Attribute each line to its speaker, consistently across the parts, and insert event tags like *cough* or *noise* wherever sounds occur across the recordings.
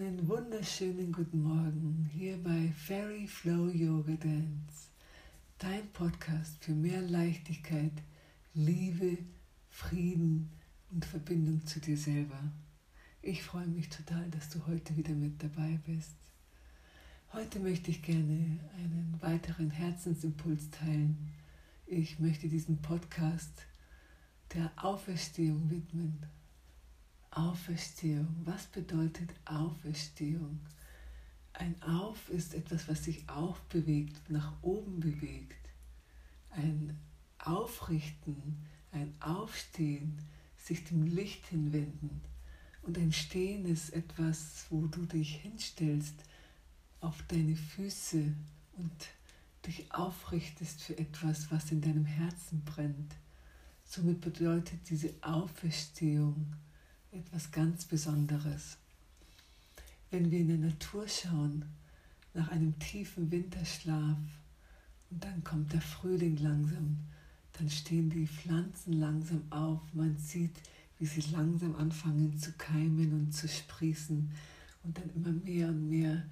Speaker 1: Einen wunderschönen guten Morgen hier bei Fairy Flow Yoga Dance, dein Podcast für mehr Leichtigkeit, Liebe, Frieden und Verbindung zu dir selber. Ich freue mich total, dass du heute wieder mit dabei bist. Heute möchte ich gerne einen weiteren Herzensimpuls teilen. Ich möchte diesen Podcast der Auferstehung widmen Auferstehung. Was bedeutet Auferstehung? Ein Auf ist etwas, was sich aufbewegt, nach oben bewegt. Ein Aufrichten, ein Aufstehen, sich dem Licht hinwenden. Und ein Stehen ist etwas, wo du dich hinstellst auf deine Füße und dich aufrichtest für etwas, was in deinem Herzen brennt. Somit bedeutet diese Auferstehung, etwas ganz Besonderes. Wenn wir in der Natur schauen, nach einem tiefen Winterschlaf und dann kommt der Frühling langsam, dann stehen die Pflanzen langsam auf, man sieht, wie sie langsam anfangen zu keimen und zu sprießen und dann immer mehr und mehr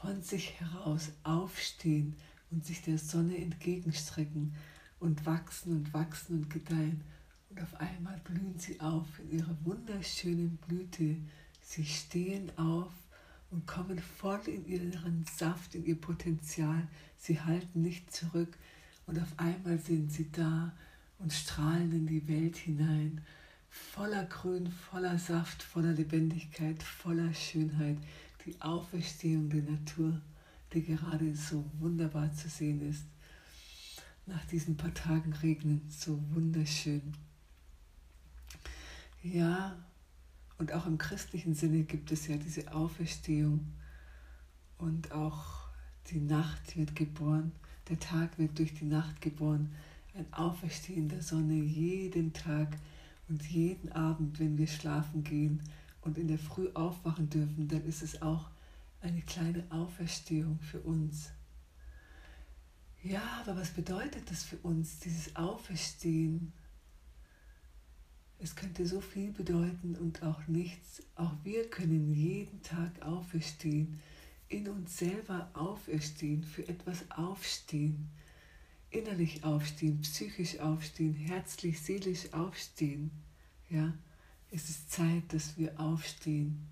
Speaker 1: von sich heraus aufstehen und sich der Sonne entgegenstrecken und wachsen und wachsen und gedeihen auf einmal blühen sie auf in ihrer wunderschönen Blüte. Sie stehen auf und kommen voll in ihren Saft, in ihr Potenzial. Sie halten nicht zurück und auf einmal sind sie da und strahlen in die Welt hinein. Voller Grün, voller Saft, voller Lebendigkeit, voller Schönheit. Die Auferstehung der Natur, die gerade so wunderbar zu sehen ist. Nach diesen paar Tagen regnen, so wunderschön. Ja, und auch im christlichen Sinne gibt es ja diese Auferstehung und auch die Nacht wird geboren, der Tag wird durch die Nacht geboren, ein Auferstehen der Sonne jeden Tag und jeden Abend, wenn wir schlafen gehen und in der Früh aufwachen dürfen, dann ist es auch eine kleine Auferstehung für uns. Ja, aber was bedeutet das für uns, dieses Auferstehen? Es könnte so viel bedeuten und auch nichts. Auch wir können jeden Tag auferstehen, in uns selber auferstehen, für etwas aufstehen, innerlich aufstehen, psychisch aufstehen, herzlich, seelisch aufstehen. Ja, es ist Zeit, dass wir aufstehen.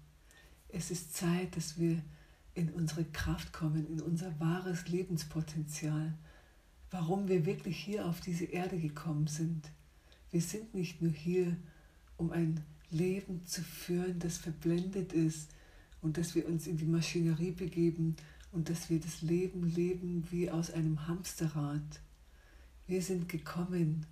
Speaker 1: Es ist Zeit, dass wir in unsere Kraft kommen, in unser wahres Lebenspotenzial, warum wir wirklich hier auf diese Erde gekommen sind. Wir sind nicht nur hier, um ein Leben zu führen, das verblendet ist und dass wir uns in die Maschinerie begeben und dass wir das Leben leben wie aus einem Hamsterrad. Wir sind gekommen,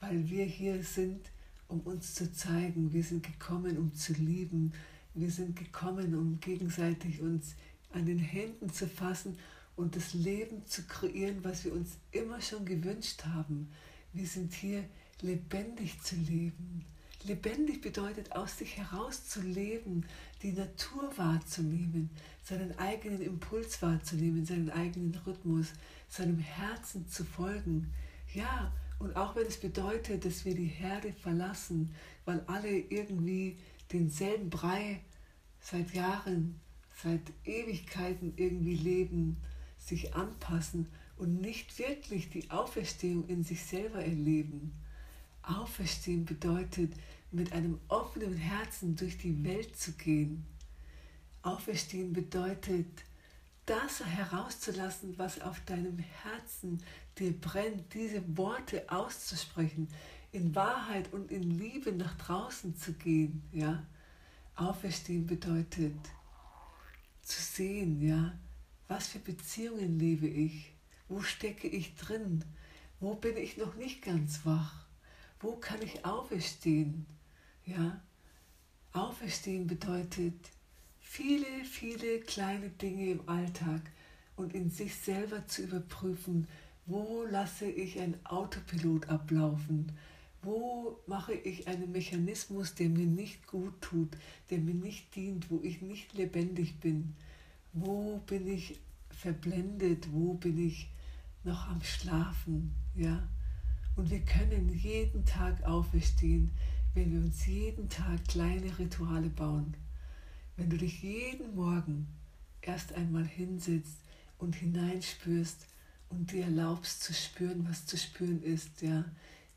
Speaker 1: weil wir hier sind, um uns zu zeigen. Wir sind gekommen, um zu lieben. Wir sind gekommen, um gegenseitig uns an den Händen zu fassen und das Leben zu kreieren, was wir uns immer schon gewünscht haben. Wir sind hier, lebendig zu leben. Lebendig bedeutet, aus sich heraus zu leben, die Natur wahrzunehmen, seinen eigenen Impuls wahrzunehmen, seinen eigenen Rhythmus, seinem Herzen zu folgen. Ja, und auch wenn es bedeutet, dass wir die Herde verlassen, weil alle irgendwie denselben Brei seit Jahren, seit Ewigkeiten irgendwie leben, sich anpassen und nicht wirklich die Auferstehung in sich selber erleben. Auferstehen bedeutet, mit einem offenen Herzen durch die Welt zu gehen. Auferstehen bedeutet, das herauszulassen, was auf deinem Herzen dir brennt, diese Worte auszusprechen, in Wahrheit und in Liebe nach draußen zu gehen, ja. Auferstehen bedeutet zu sehen, ja, was für Beziehungen lebe ich, wo stecke ich drin, wo bin ich noch nicht ganz wach, wo kann ich auferstehen? Ja, auferstehen bedeutet viele, viele kleine Dinge im Alltag und in sich selber zu überprüfen, wo lasse ich ein Autopilot ablaufen, wo mache ich einen Mechanismus, der mir nicht gut tut, der mir nicht dient, wo ich nicht lebendig bin, wo bin ich verblendet, wo bin ich noch am Schlafen, ja. Und wir können jeden Tag auferstehen, wenn wir uns jeden Tag kleine Rituale bauen. wenn du dich jeden Morgen erst einmal hinsetzt und hineinspürst und dir erlaubst zu spüren, was zu spüren ist, ja,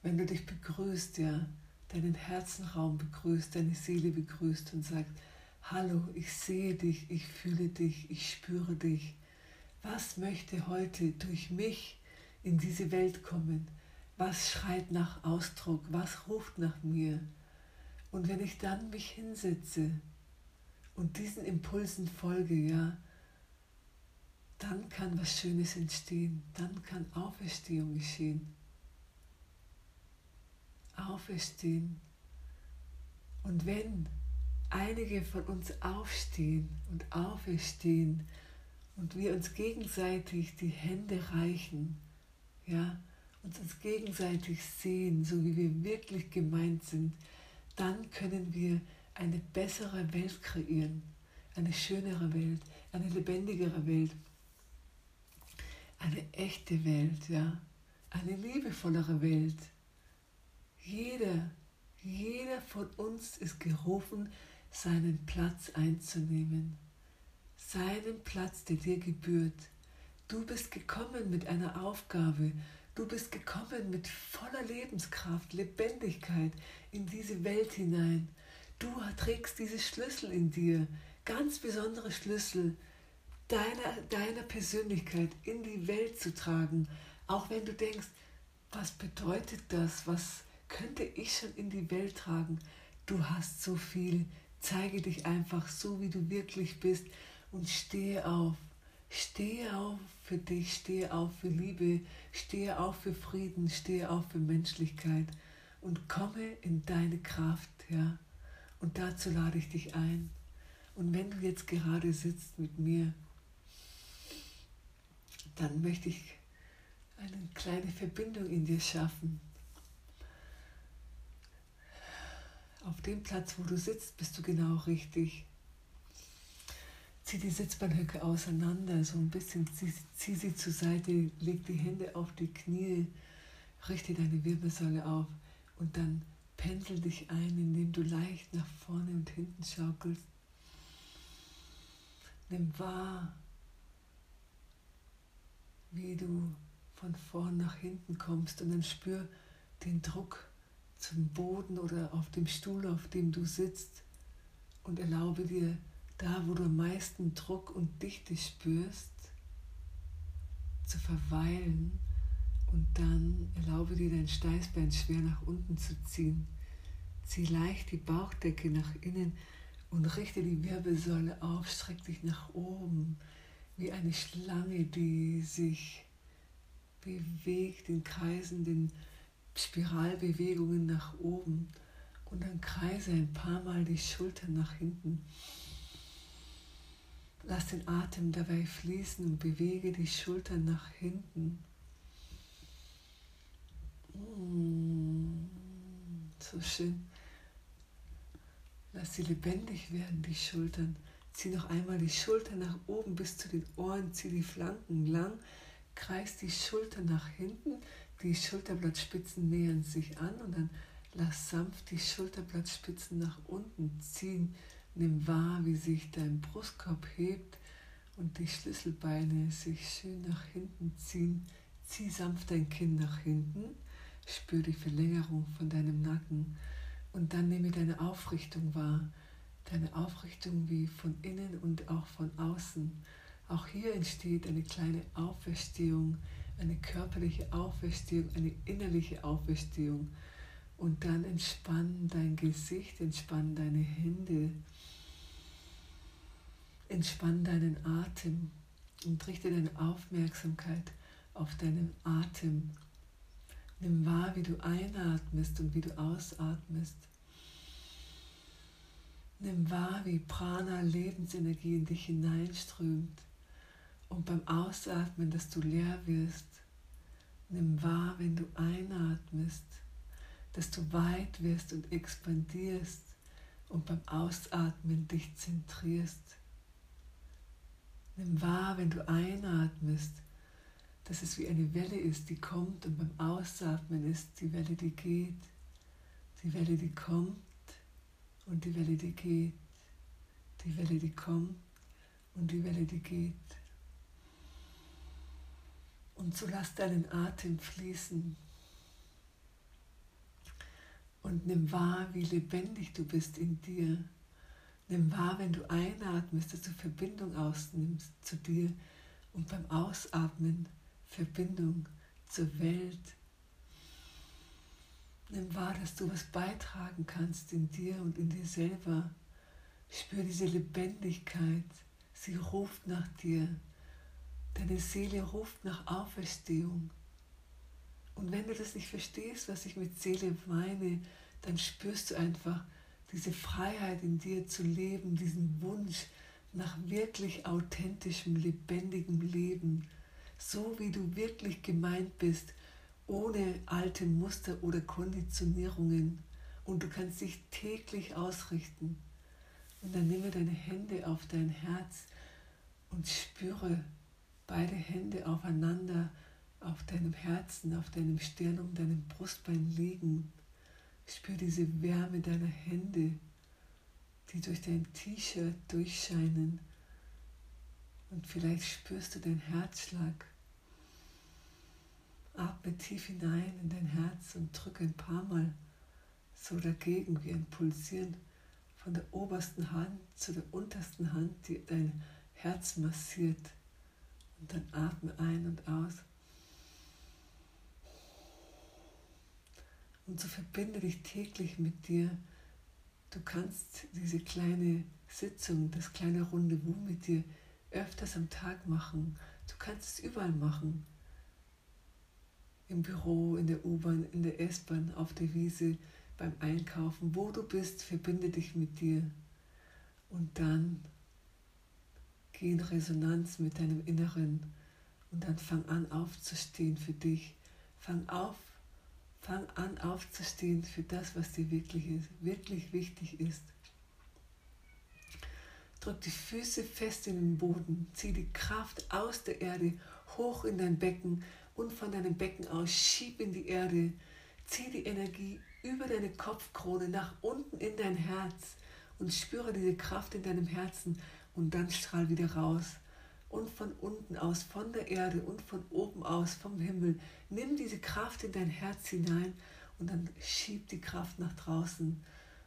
Speaker 1: wenn du dich begrüßt, ja, deinen Herzenraum begrüßt, deine Seele begrüßt und sagst, hallo, ich sehe dich, ich fühle dich, ich spüre dich. Was möchte heute durch mich in diese Welt kommen? Was schreit nach Ausdruck? Was ruft nach mir? Und wenn ich dann mich hinsetze und diesen Impulsen folge, ja, dann kann was Schönes entstehen, dann kann Auferstehung geschehen. Auferstehen. Und wenn einige von uns aufstehen und auferstehen und wir uns gegenseitig die Hände reichen, ja, uns uns gegenseitig sehen, so wie wir wirklich gemeint sind, dann können wir eine bessere Welt kreieren, eine schönere Welt, eine lebendigere Welt, eine echte Welt, ja, eine liebevollere Welt. Jeder, jeder von uns ist gerufen, seinen Platz einzunehmen, seinen Platz, der dir gebührt. Du bist gekommen mit einer Aufgabe, du bist gekommen mit voller Lebenskraft, Lebendigkeit in diese Welt hinein. Du trägst diese Schlüssel in dir, ganz besondere Schlüssel deiner, deiner Persönlichkeit in die Welt zu tragen, auch wenn du denkst, was bedeutet das, was könnte ich schon in die Welt tragen? Du hast so viel Zeige dich einfach so, wie du wirklich bist und stehe auf. Stehe auf für dich, stehe auf für Liebe, stehe auf für Frieden, stehe auf für Menschlichkeit und komme in deine Kraft, ja. Und dazu lade ich dich ein. Und wenn du jetzt gerade sitzt mit mir, dann möchte ich eine kleine Verbindung in dir schaffen. Auf dem Platz, wo du sitzt, bist du genau richtig. Zieh die Sitzbahnhöcke auseinander, so ein bisschen, zieh, zieh sie zur Seite, leg die Hände auf die Knie, richte deine Wirbelsäule auf und dann pendel dich ein, indem du leicht nach vorne und hinten schaukelst. Nimm wahr, wie du von vorn nach hinten kommst und dann spür den Druck zum Boden oder auf dem Stuhl, auf dem du sitzt und erlaube dir, da wo du am meisten Druck und Dichte spürst, zu verweilen und dann erlaube dir dein Steißbein schwer nach unten zu ziehen. Zieh leicht die Bauchdecke nach innen und richte die Wirbelsäule auf, streck dich nach oben wie eine Schlange, die sich bewegt in kreisenden Spiralbewegungen nach oben und dann kreise ein paar Mal die Schultern nach hinten. Lass den Atem dabei fließen und bewege die Schultern nach hinten. Mm, so schön. Lass sie lebendig werden, die Schultern. Zieh noch einmal die Schultern nach oben bis zu den Ohren, zieh die Flanken lang, kreis die Schultern nach hinten, die Schulterblattspitzen nähern sich an und dann lass sanft die Schulterblattspitzen nach unten ziehen. Nimm wahr, wie sich dein Brustkorb hebt und die Schlüsselbeine sich schön nach hinten ziehen. Zieh sanft dein Kinn nach hinten, spür die Verlängerung von deinem Nacken und dann nehme deine Aufrichtung wahr. Deine Aufrichtung wie von innen und auch von außen. Auch hier entsteht eine kleine Auferstehung eine körperliche Auferstehung, eine innerliche Auferstehung. Und dann entspann dein Gesicht, entspann deine Hände, entspann deinen Atem und richte deine Aufmerksamkeit auf deinen Atem. Nimm wahr, wie du einatmest und wie du ausatmest. Nimm wahr, wie Prana, Lebensenergie in dich hineinströmt. Und beim Ausatmen, dass du leer wirst, nimm wahr, wenn du einatmest, dass du weit wirst und expandierst und beim Ausatmen dich zentrierst. Nimm wahr, wenn du einatmest, dass es wie eine Welle ist, die kommt und beim Ausatmen ist die Welle, die geht. Die Welle, die kommt und die Welle, die geht. Die Welle, die kommt und die Welle, die geht. Und so lass deinen Atem fließen. Und nimm wahr, wie lebendig du bist in dir. Nimm wahr, wenn du einatmest, dass du Verbindung ausnimmst zu dir und beim Ausatmen Verbindung zur Welt. Nimm wahr, dass du was beitragen kannst in dir und in dir selber. Spür diese Lebendigkeit. Sie ruft nach dir. Deine Seele ruft nach Auferstehung. Und wenn du das nicht verstehst, was ich mit Seele meine, dann spürst du einfach diese Freiheit in dir zu leben, diesen Wunsch nach wirklich authentischem, lebendigem Leben, so wie du wirklich gemeint bist, ohne alte Muster oder Konditionierungen. Und du kannst dich täglich ausrichten. Und dann nehme deine Hände auf dein Herz und spüre beide Hände aufeinander auf deinem Herzen, auf deinem Stirn, um deinem Brustbein liegen. Spür diese Wärme deiner Hände, die durch dein T-Shirt durchscheinen. Und vielleicht spürst du den Herzschlag. Atme tief hinein in dein Herz und drücke ein paar Mal so dagegen wie ein Pulsieren von der obersten Hand zu der untersten Hand, die dein Herz massiert. Und dann atme ein und aus. Und so verbinde dich täglich mit dir. Du kannst diese kleine Sitzung, das kleine Rendezvous mit dir öfters am Tag machen. Du kannst es überall machen. Im Büro, in der U-Bahn, in der S-Bahn, auf der Wiese, beim Einkaufen, wo du bist, verbinde dich mit dir. Und dann geh in Resonanz mit deinem Inneren und dann fang an aufzustehen für dich. Fang auf, fang an aufzustehen für das, was dir wirklich ist, wirklich wichtig ist. Drück die Füße fest in den Boden, zieh die Kraft aus der Erde hoch in dein Becken und von deinem Becken aus schieb in die Erde. Zieh die Energie über deine Kopfkrone nach unten in dein Herz und spüre diese Kraft in deinem Herzen und dann strahl wieder raus. Und von unten aus, von der Erde und von oben aus, vom Himmel, nimm diese Kraft in dein Herz hinein und dann schieb die Kraft nach draußen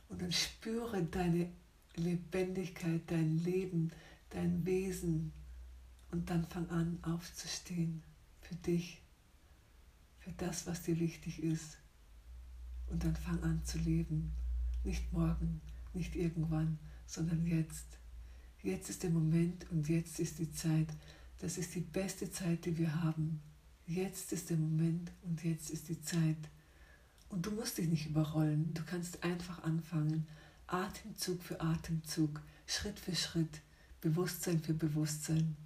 Speaker 1: und dann spüre deine Lebendigkeit, dein Leben, dein Wesen und dann fang an aufzustehen für dich, für das, was dir wichtig ist. Und dann fang an zu leben. Nicht morgen, nicht irgendwann, sondern jetzt. Jetzt ist der Moment und jetzt ist die Zeit. Das ist die beste Zeit, die wir haben. Jetzt ist der Moment und jetzt ist die Zeit. Und du musst dich nicht überrollen. Du kannst einfach anfangen. Atemzug für Atemzug, Schritt für Schritt, Bewusstsein für Bewusstsein.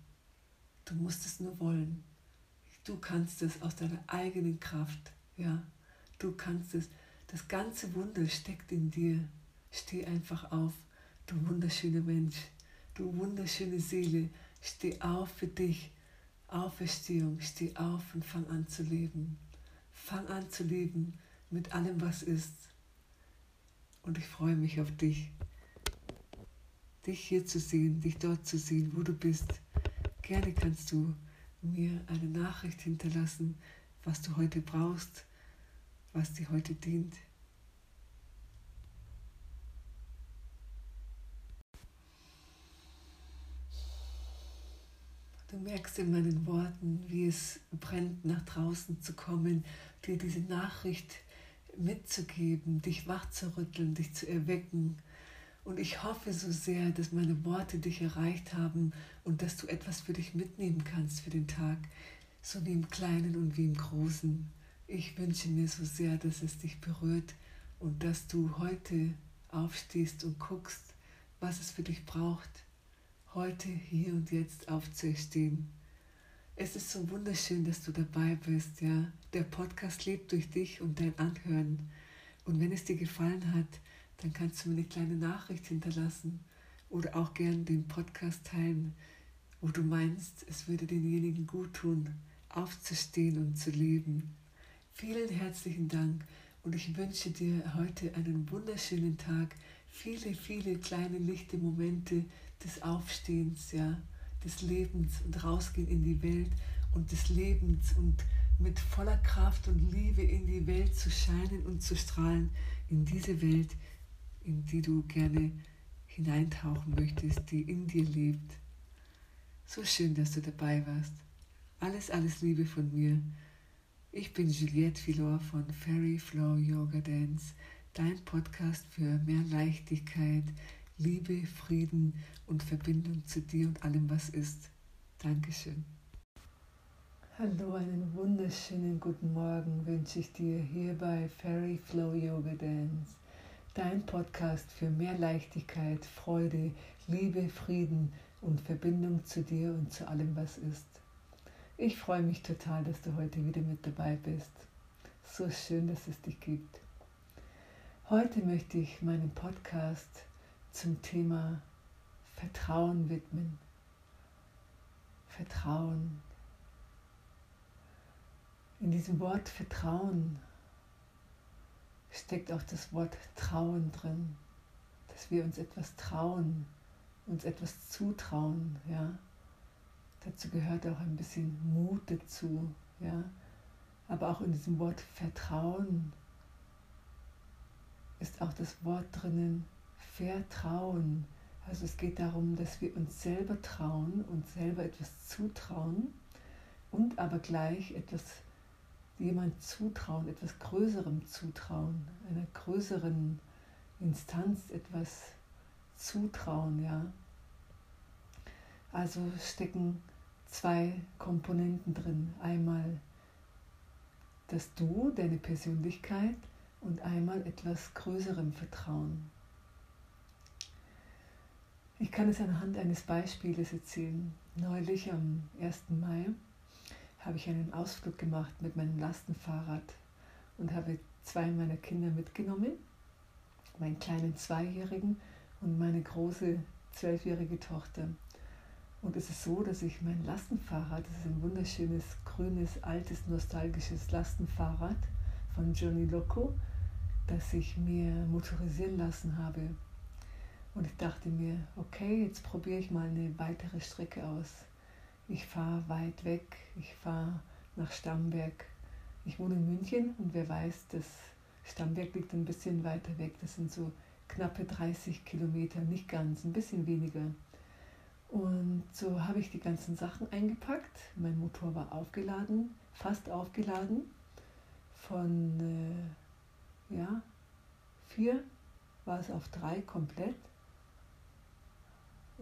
Speaker 1: Du musst es nur wollen. Du kannst es aus deiner eigenen Kraft. Ja, du kannst es. Das ganze Wunder steckt in dir. Steh einfach auf, du wunderschöner Mensch, du wunderschöne Seele. Steh auf für dich. Auferstehung, steh auf und fang an zu leben. Fang an zu leben mit allem, was ist. Und ich freue mich auf dich. Dich hier zu sehen, dich dort zu sehen, wo du bist. Gerne kannst du mir eine Nachricht hinterlassen, was du heute brauchst was dir heute dient. Du merkst in meinen Worten, wie es brennt, nach draußen zu kommen, dir diese Nachricht mitzugeben, dich wachzurütteln, dich zu erwecken. Und ich hoffe so sehr, dass meine Worte dich erreicht haben und dass du etwas für dich mitnehmen kannst für den Tag, so wie im Kleinen und wie im Großen. Ich wünsche mir so sehr, dass es dich berührt und dass du heute aufstehst und guckst, was es für dich braucht, heute, hier und jetzt aufzustehen. Es ist so wunderschön, dass du dabei bist, ja. Der Podcast lebt durch dich und dein Anhören. Und wenn es dir gefallen hat, dann kannst du mir eine kleine Nachricht hinterlassen oder auch gern den Podcast teilen, wo du meinst, es würde denjenigen gut tun, aufzustehen und zu leben. Vielen herzlichen Dank und ich wünsche dir heute einen wunderschönen Tag. viele, viele kleine lichte Momente des Aufstehens, ja, des Lebens und rausgehen in die Welt und des Lebens und mit voller Kraft und Liebe in die Welt zu scheinen und zu strahlen, in diese Welt, in die du gerne hineintauchen möchtest, die in dir lebt. So schön, dass du dabei warst. Alles, alles Liebe von mir. Ich bin Juliette Filor von Fairy Flow Yoga Dance, dein Podcast für mehr Leichtigkeit, Liebe, Frieden und Verbindung zu dir und allem, was ist. Dankeschön. Hallo, einen wunderschönen guten Morgen wünsche ich dir hier bei Fairy Flow Yoga Dance, dein Podcast für mehr Leichtigkeit, Freude, Liebe, Frieden und Verbindung zu dir und zu allem, was ist. Ich freue mich total, dass du heute wieder mit dabei bist. So schön, dass es dich gibt. Heute möchte ich meinen Podcast zum Thema Vertrauen widmen. Vertrauen. In diesem Wort Vertrauen steckt auch das Wort Trauen drin, dass wir uns etwas trauen, uns etwas zutrauen, ja. Dazu gehört auch ein bisschen Mut dazu, ja. Aber auch in diesem Wort Vertrauen ist auch das Wort drinnen Vertrauen. Also es geht darum, dass wir uns selber trauen, uns selber etwas zutrauen und aber gleich etwas jemand zutrauen, etwas Größerem zutrauen, einer größeren Instanz etwas zutrauen, ja. Also stecken zwei Komponenten drin. Einmal das Du, deine Persönlichkeit und einmal etwas größerem Vertrauen. Ich kann es anhand eines Beispieles erzählen. Neulich am 1. Mai habe ich einen Ausflug gemacht mit meinem Lastenfahrrad und habe zwei meiner Kinder mitgenommen, meinen kleinen Zweijährigen und meine große zwölfjährige Tochter. Und es ist so, dass ich mein Lastenfahrrad, das ist ein wunderschönes, grünes, altes, nostalgisches Lastenfahrrad von Johnny Loco, das ich mir motorisieren lassen habe. Und ich dachte mir, okay, jetzt probiere ich mal eine weitere Strecke aus. Ich fahre weit weg, ich fahre nach Stamberg. Ich wohne in München und wer weiß, das Stamberg liegt ein bisschen weiter weg. Das sind so knappe 30 Kilometer, nicht ganz, ein bisschen weniger. Und so habe ich die ganzen Sachen eingepackt. Mein Motor war aufgeladen, fast aufgeladen. Von äh, ja, vier war es auf drei komplett.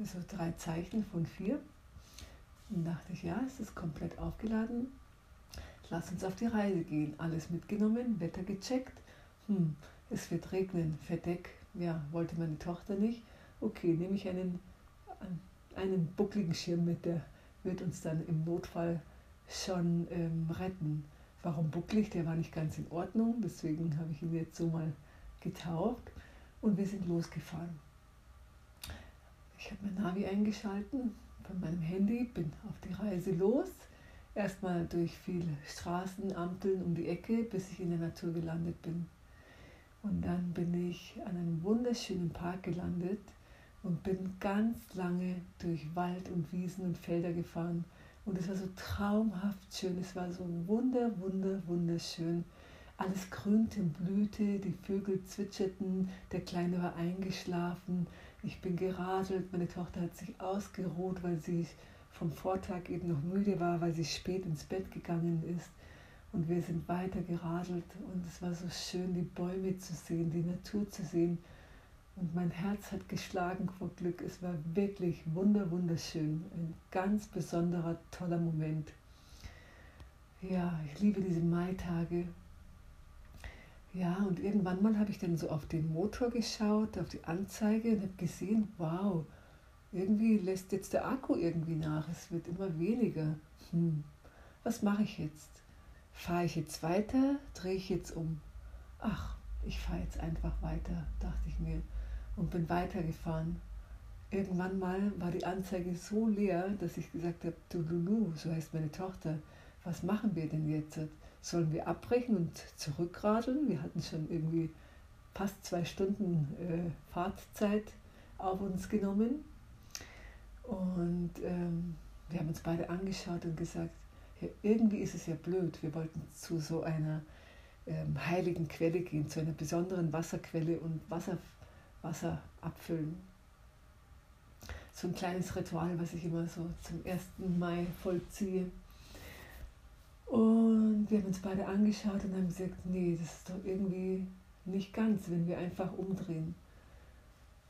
Speaker 1: Also drei Zeichen von vier. Und dachte ich, ja, es ist komplett aufgeladen. Lass uns auf die Reise gehen. Alles mitgenommen, Wetter gecheckt. Hm, es wird regnen, Verdeck. Ja, wollte meine Tochter nicht. Okay, nehme ich einen einen buckligen Schirm mit, der wird uns dann im Notfall schon ähm, retten. Warum bucklig? Der war nicht ganz in Ordnung, deswegen habe ich ihn jetzt so mal getauft und wir sind losgefahren. Ich habe mein Navi eingeschalten von meinem Handy, bin auf die Reise los. Erstmal durch viele Straßen, Ampeln um die Ecke, bis ich in der Natur gelandet bin. Und dann bin ich an einem wunderschönen Park gelandet, und bin ganz lange durch Wald und Wiesen und Felder gefahren. Und es war so traumhaft schön, es war so wunder, wunder, wunderschön. Alles grünte und blühte, die Vögel zwitscherten, der Kleine war eingeschlafen, ich bin geradelt, meine Tochter hat sich ausgeruht, weil sie vom Vortag eben noch müde war, weil sie spät ins Bett gegangen ist. Und wir sind weiter geradelt und es war so schön, die Bäume zu sehen, die Natur zu sehen. Und mein Herz hat geschlagen vor Glück. Es war wirklich wunder, wunderschön. Ein ganz besonderer, toller Moment. Ja, ich liebe diese Maitage. Ja, und irgendwann mal habe ich dann so auf den Motor geschaut, auf die Anzeige und habe gesehen, wow, irgendwie lässt jetzt der Akku irgendwie nach. Es wird immer weniger. Hm, was mache ich jetzt? Fahre ich jetzt weiter? Drehe ich jetzt um? Ach, ich fahre jetzt einfach weiter, dachte ich mir und bin weitergefahren. Irgendwann mal war die Anzeige so leer, dass ich gesagt habe, du Lulu, so heißt meine Tochter, was machen wir denn jetzt? Sollen wir abbrechen und zurückradeln? Wir hatten schon irgendwie fast zwei Stunden äh, Fahrtzeit auf uns genommen. Und ähm, wir haben uns beide angeschaut und gesagt, ja, irgendwie ist es ja blöd. Wir wollten zu so einer ähm, heiligen Quelle gehen, zu einer besonderen Wasserquelle und Wasser, Wasser abfüllen. So ein kleines Ritual, was ich immer so zum 1. Mai vollziehe. Und wir haben uns beide angeschaut und haben gesagt, nee, das ist doch irgendwie nicht ganz, wenn wir einfach umdrehen.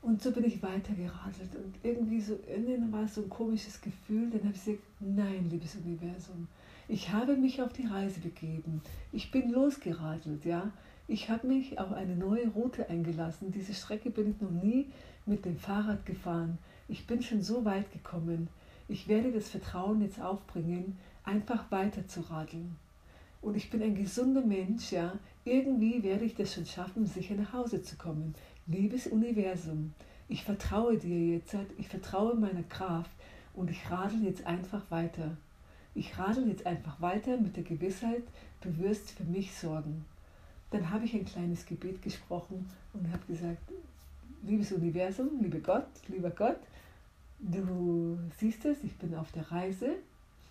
Speaker 1: Und so bin ich weitergeradelt und irgendwie so innen war so ein komisches Gefühl. Dann habe ich gesagt, nein, liebes Universum, ich habe mich auf die Reise begeben. Ich bin losgeradelt, ja. Ich habe mich auf eine neue Route eingelassen. Diese Strecke bin ich noch nie mit dem Fahrrad gefahren. Ich bin schon so weit gekommen. Ich werde das Vertrauen jetzt aufbringen, einfach weiter zu radeln. Und ich bin ein gesunder Mensch, ja. Irgendwie werde ich das schon schaffen, sicher nach Hause zu kommen. Liebes Universum, ich vertraue dir jetzt, ich vertraue meiner Kraft und ich radel jetzt einfach weiter. Ich radel jetzt einfach weiter mit der Gewissheit, du wirst für mich sorgen. Dann habe ich ein kleines Gebet gesprochen und habe gesagt, liebes Universum, liebe Gott, lieber Gott, du siehst es, ich bin auf der Reise,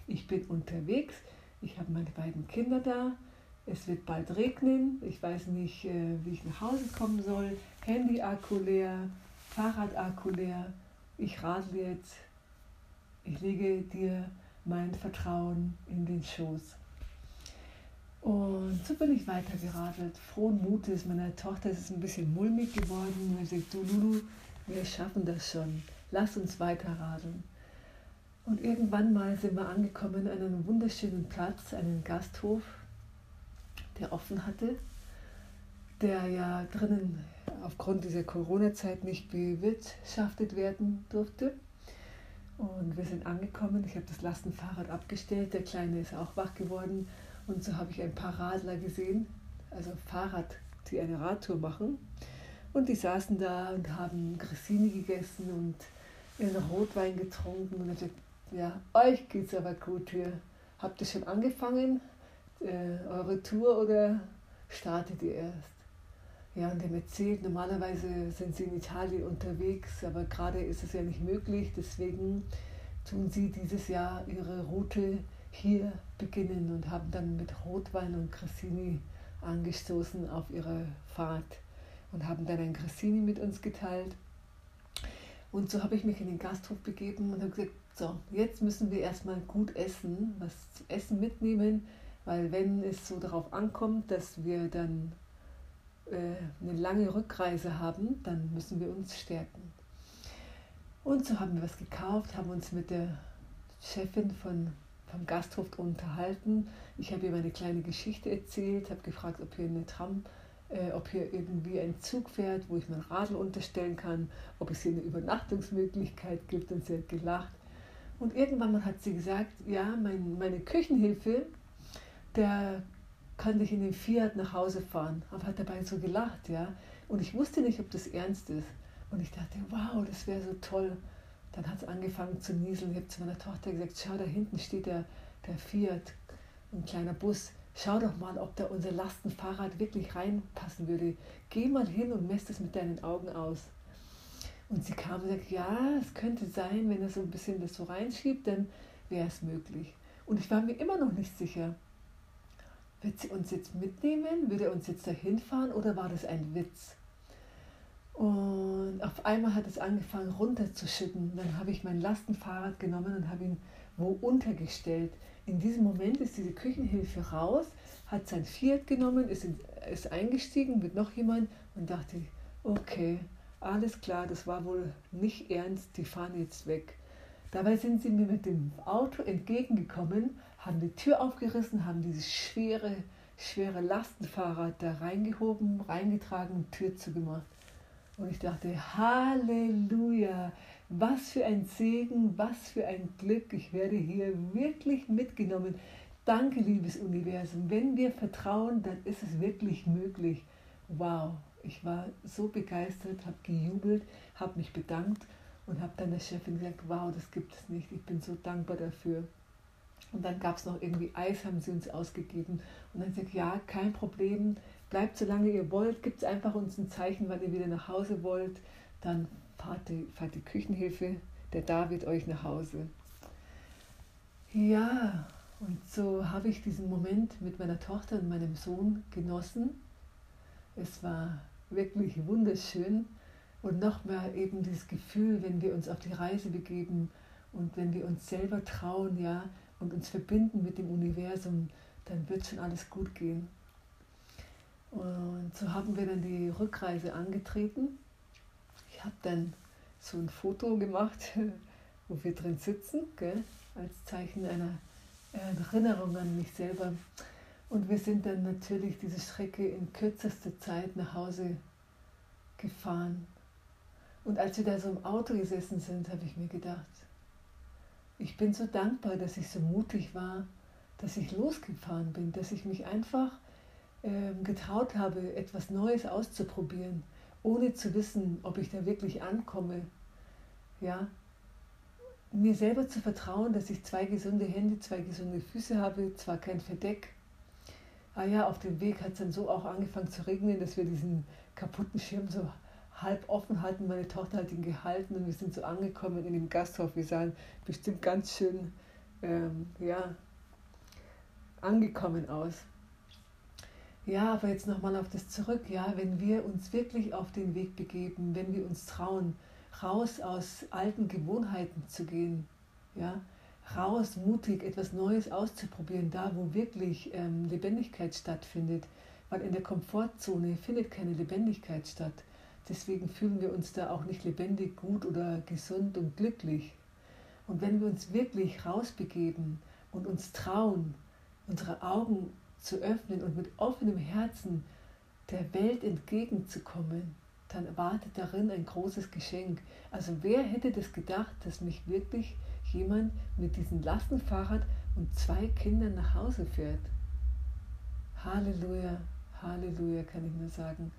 Speaker 1: ich bin unterwegs, ich habe meine beiden Kinder da, es wird bald regnen, ich weiß nicht, äh, wie ich nach Hause kommen soll, Handy-Akku leer, Fahrrad-Akku leer, ich radle jetzt, ich lege dir mein Vertrauen in den Schoß. Und so bin ich weitergeradelt. Frohen Mutes. Meiner Tochter ist ein bisschen mulmig geworden. Und sie sagt, du Lulu, wir schaffen das schon. Lass uns weiterradeln. Und irgendwann mal sind wir angekommen an einem wunderschönen Platz, einen Gasthof, der offen hatte, der ja drinnen aufgrund dieser Corona-Zeit nicht bewirtschaftet werden durfte. Und wir sind angekommen. Ich habe das Lastenfahrrad abgestellt. Der Kleine ist auch wach geworden. Und so habe ich ein paar Radler gesehen, also Fahrrad, die eine Radtour machen. Und die saßen da und haben Grissini gegessen und ihren Rotwein getrunken. Und ja, euch geht's aber gut hier. Habt ihr schon angefangen, äh, eure Tour, oder startet ihr erst? Ja, und er erzählt, normalerweise sind sie in Italien unterwegs, aber gerade ist es ja nicht möglich. Deswegen tun sie dieses Jahr ihre Route hier beginnen und haben dann mit Rotwein und Cressini angestoßen auf ihre Fahrt und haben dann ein Cressini mit uns geteilt. Und so habe ich mich in den Gasthof begeben und habe gesagt, so, jetzt müssen wir erstmal gut essen, was zu essen mitnehmen, weil wenn es so darauf ankommt, dass wir dann äh, eine lange Rückreise haben, dann müssen wir uns stärken. Und so haben wir was gekauft, haben uns mit der Chefin von, vom Gasthof unterhalten. Ich habe ihr meine kleine Geschichte erzählt, habe gefragt, ob hier eine Tram, äh, ob hier irgendwie ein Zug fährt, wo ich mein Radl unterstellen kann, ob es hier eine Übernachtungsmöglichkeit gibt und sie hat gelacht. Und irgendwann hat sie gesagt, ja, mein, meine Küchenhilfe, der kann dich in den Fiat nach Hause fahren. Aber hat dabei so gelacht, ja. Und ich wusste nicht, ob das ernst ist. Und ich dachte, wow, das wäre so toll. Dann hat es angefangen zu nieseln. Ich habe zu meiner Tochter gesagt, schau, da hinten steht der, der Fiat, ein kleiner Bus. Schau doch mal, ob da unser Lastenfahrrad wirklich reinpassen würde. Geh mal hin und mess das mit deinen Augen aus. Und sie kam und sagte, ja, es könnte sein, wenn er so ein bisschen das so reinschiebt, dann wäre es möglich. Und ich war mir immer noch nicht sicher. Wird sie uns jetzt mitnehmen? Wird er uns jetzt dahin fahren oder war das ein Witz? Und auf einmal hat es angefangen runterzuschütten. Dann habe ich mein Lastenfahrrad genommen und habe ihn wo untergestellt. In diesem Moment ist diese Küchenhilfe raus, hat sein Fiat genommen, ist, in, ist eingestiegen mit noch jemand und dachte, okay, alles klar, das war wohl nicht ernst, die fahren jetzt weg. Dabei sind sie mir mit dem Auto entgegengekommen, haben die Tür aufgerissen, haben dieses schwere, schwere Lastenfahrrad da reingehoben, reingetragen Tür zugemacht. Und ich dachte, Halleluja, was für ein Segen, was für ein Glück, ich werde hier wirklich mitgenommen. Danke, liebes Universum. Wenn wir vertrauen, dann ist es wirklich möglich. Wow, ich war so begeistert, habe gejubelt, habe mich bedankt und habe dann der Chefin gesagt, wow, das gibt es nicht. Ich bin so dankbar dafür. Und dann gab es noch irgendwie Eis, haben sie uns ausgegeben. Und dann sagt, ja, kein Problem, bleibt so lange ihr wollt, gibt es einfach uns ein Zeichen, wann ihr wieder nach Hause wollt. Dann fahrt die, fahrt die Küchenhilfe, der David, euch nach Hause. Ja, und so habe ich diesen Moment mit meiner Tochter und meinem Sohn genossen. Es war wirklich wunderschön und nochmal eben dieses Gefühl, wenn wir uns auf die Reise begeben und wenn wir uns selber trauen, ja, und uns verbinden mit dem Universum, dann wird schon alles gut gehen. Und so haben wir dann die Rückreise angetreten. Ich habe dann so ein Foto gemacht, *laughs* wo wir drin sitzen, gell, als Zeichen einer Erinnerung an mich selber. Und wir sind dann natürlich diese Strecke in kürzester Zeit nach Hause gefahren. Und als wir da so im Auto gesessen sind, habe ich mir gedacht, ich bin so dankbar, dass ich so mutig war, dass ich losgefahren bin, dass ich mich einfach äh, getraut habe, etwas Neues auszuprobieren, ohne zu wissen, ob ich da wirklich ankomme. Ja, mir selber zu vertrauen, dass ich zwei gesunde Hände, zwei gesunde Füße habe, zwar kein Verdeck. Ah ja, auf dem Weg hat es dann so auch angefangen zu regnen, dass wir diesen kaputten Schirm so halb offen hatten. Meine Tochter hat ihn gehalten und wir sind so angekommen in dem Gasthof. Wir sahen bestimmt ganz schön ähm, ja, angekommen aus. Ja, aber jetzt nochmal auf das zurück. Ja, wenn wir uns wirklich auf den Weg begeben, wenn wir uns trauen, raus aus alten Gewohnheiten zu gehen, ja, raus, mutig etwas Neues auszuprobieren, da wo wirklich ähm, Lebendigkeit stattfindet, weil in der Komfortzone findet keine Lebendigkeit statt. Deswegen fühlen wir uns da auch nicht lebendig, gut oder gesund und glücklich. Und wenn wir uns wirklich rausbegeben und uns trauen, unsere Augen zu öffnen und mit offenem Herzen der Welt entgegenzukommen, dann wartet darin ein großes Geschenk. Also wer hätte das gedacht, dass mich wirklich jemand mit diesem Lastenfahrrad und zwei Kindern nach Hause fährt? Halleluja, Halleluja, kann ich nur sagen.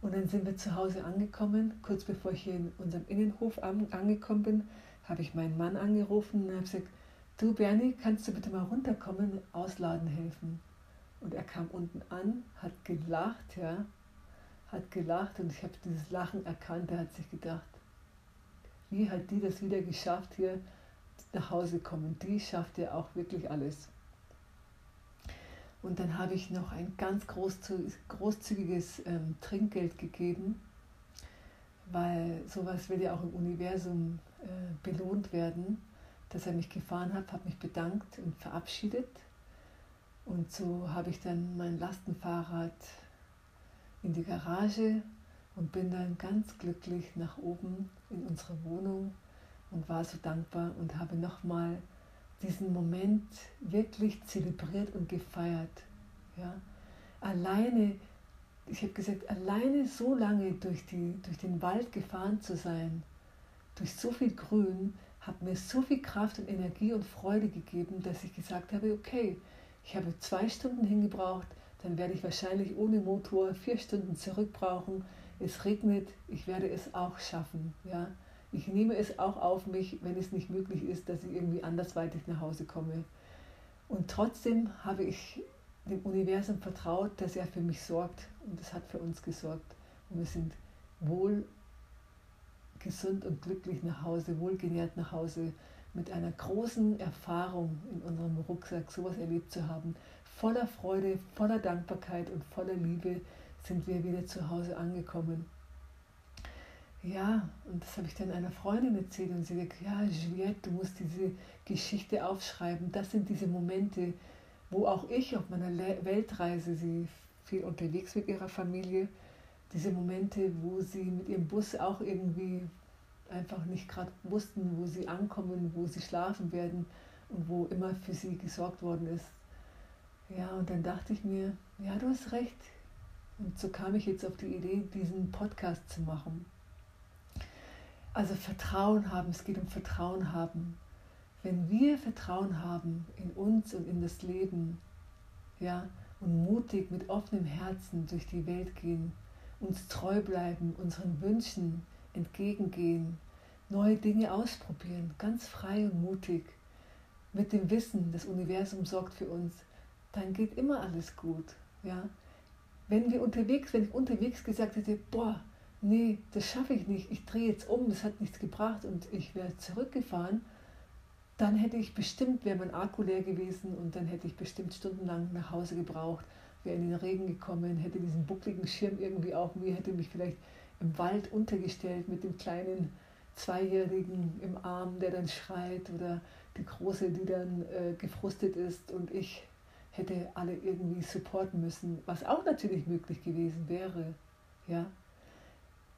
Speaker 1: Und dann sind wir zu Hause angekommen. Kurz bevor ich hier in unserem Innenhof angekommen bin, habe ich meinen Mann angerufen und habe gesagt, du Bernie, kannst du bitte mal runterkommen, ausladen helfen? Und er kam unten an, hat gelacht, ja, hat gelacht und ich habe dieses Lachen erkannt. Er hat sich gedacht, wie hat die das wieder geschafft, hier nach Hause kommen? Die schafft ja auch wirklich alles. Und dann habe ich noch ein ganz großzügiges ähm, Trinkgeld gegeben, weil sowas will ja auch im Universum äh, belohnt werden, dass er mich gefahren hat, habe mich bedankt und verabschiedet. Und so habe ich dann mein Lastenfahrrad in die Garage und bin dann ganz glücklich nach oben in unsere Wohnung und war so dankbar und habe nochmal diesen Moment wirklich zelebriert und gefeiert. Ja? Alleine, ich habe gesagt, alleine so lange durch, die, durch den Wald gefahren zu sein, durch so viel Grün, hat mir so viel Kraft und Energie und Freude gegeben, dass ich gesagt habe, okay, ich habe zwei Stunden hingebraucht, dann werde ich wahrscheinlich ohne Motor vier Stunden zurück brauchen. Es regnet, ich werde es auch schaffen. Ja? Ich nehme es auch auf mich, wenn es nicht möglich ist, dass ich irgendwie andersweitig nach Hause komme. Und trotzdem habe ich dem Universum vertraut, dass er für mich sorgt und es hat für uns gesorgt. Und wir sind wohl gesund und glücklich nach Hause, wohlgenährt nach Hause, mit einer großen Erfahrung in unserem Rucksack, sowas erlebt zu haben, voller Freude, voller Dankbarkeit und voller Liebe sind wir wieder zu Hause angekommen. Ja, und das habe ich dann einer Freundin erzählt und sie sagt, ja, Juliette, du musst diese Geschichte aufschreiben. Das sind diese Momente, wo auch ich auf meiner Weltreise, sie viel unterwegs mit ihrer Familie, diese Momente, wo sie mit ihrem Bus auch irgendwie einfach nicht gerade wussten, wo sie ankommen, wo sie schlafen werden und wo immer für sie gesorgt worden ist. Ja, und dann dachte ich mir, ja, du hast recht. Und so kam ich jetzt auf die Idee, diesen Podcast zu machen. Also Vertrauen haben, es geht um Vertrauen haben. Wenn wir Vertrauen haben in uns und in das Leben, ja, und mutig mit offenem Herzen durch die Welt gehen, uns treu bleiben, unseren Wünschen entgegengehen, neue Dinge ausprobieren, ganz frei und mutig, mit dem Wissen, das Universum sorgt für uns, dann geht immer alles gut. Ja? Wenn wir unterwegs, wenn ich unterwegs gesagt hätte, boah, nee, das schaffe ich nicht, ich drehe jetzt um, das hat nichts gebracht und ich wäre zurückgefahren, dann hätte ich bestimmt, wäre mein Akku leer gewesen und dann hätte ich bestimmt stundenlang nach Hause gebraucht, wäre in den Regen gekommen, hätte diesen buckligen Schirm irgendwie auf mir, hätte mich vielleicht im Wald untergestellt mit dem kleinen Zweijährigen im Arm, der dann schreit oder die Große, die dann äh, gefrustet ist und ich hätte alle irgendwie supporten müssen, was auch natürlich möglich gewesen wäre. Ja?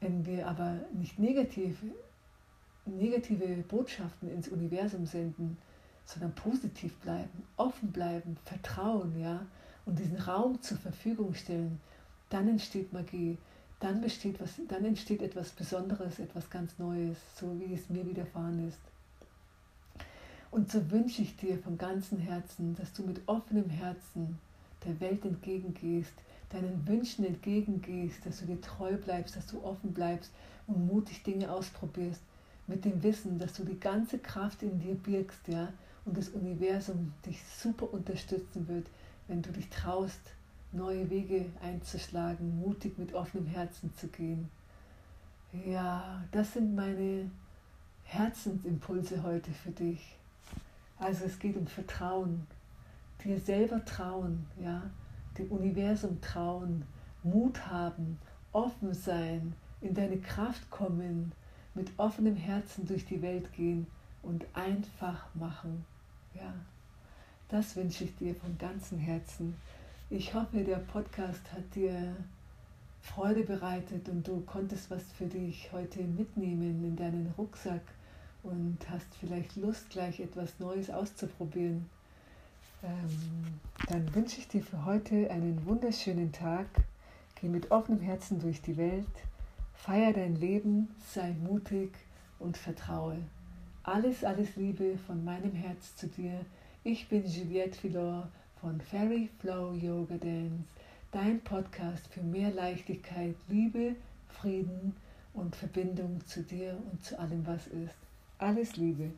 Speaker 1: Wenn wir aber nicht negativ, negative Botschaften ins Universum senden, sondern positiv bleiben, offen bleiben, vertrauen, ja, und diesen Raum zur Verfügung stellen, dann entsteht Magie, dann, besteht was, dann entsteht etwas Besonderes, etwas ganz Neues, so wie es mir widerfahren ist. Und so wünsche ich dir von ganzem Herzen, dass du mit offenem Herzen der Welt entgegengehst, deinen Wünschen entgegengehst, dass du dir treu bleibst, dass du offen bleibst und mutig Dinge ausprobierst, mit dem Wissen, dass du die ganze Kraft in dir birgst, ja, und das Universum dich super unterstützen wird, wenn du dich traust, neue Wege einzuschlagen, mutig mit offenem Herzen zu gehen. Ja, das sind meine Herzensimpulse heute für dich. Also es geht um Vertrauen, dir selber trauen, ja, dem Universum trauen, Mut haben, offen sein, in deine Kraft kommen, mit offenem Herzen durch die Welt gehen und einfach machen. Ja, das wünsche ich dir von ganzem Herzen. Ich hoffe, der Podcast hat dir Freude bereitet und du konntest was für dich heute mitnehmen in deinen Rucksack und hast vielleicht Lust, gleich etwas Neues auszuprobieren, ähm, dann wünsche ich dir für heute einen wunderschönen Tag. Geh mit offenem Herzen durch die Welt, feier dein Leben, sei mutig und vertraue. Alles, alles Liebe von meinem Herz zu dir. Ich bin Juliette Filor von Fairy Flow Yoga Dance, dein Podcast für mehr Leichtigkeit, Liebe, Frieden und Verbindung zu dir und zu allem, was ist. Alles Liebe.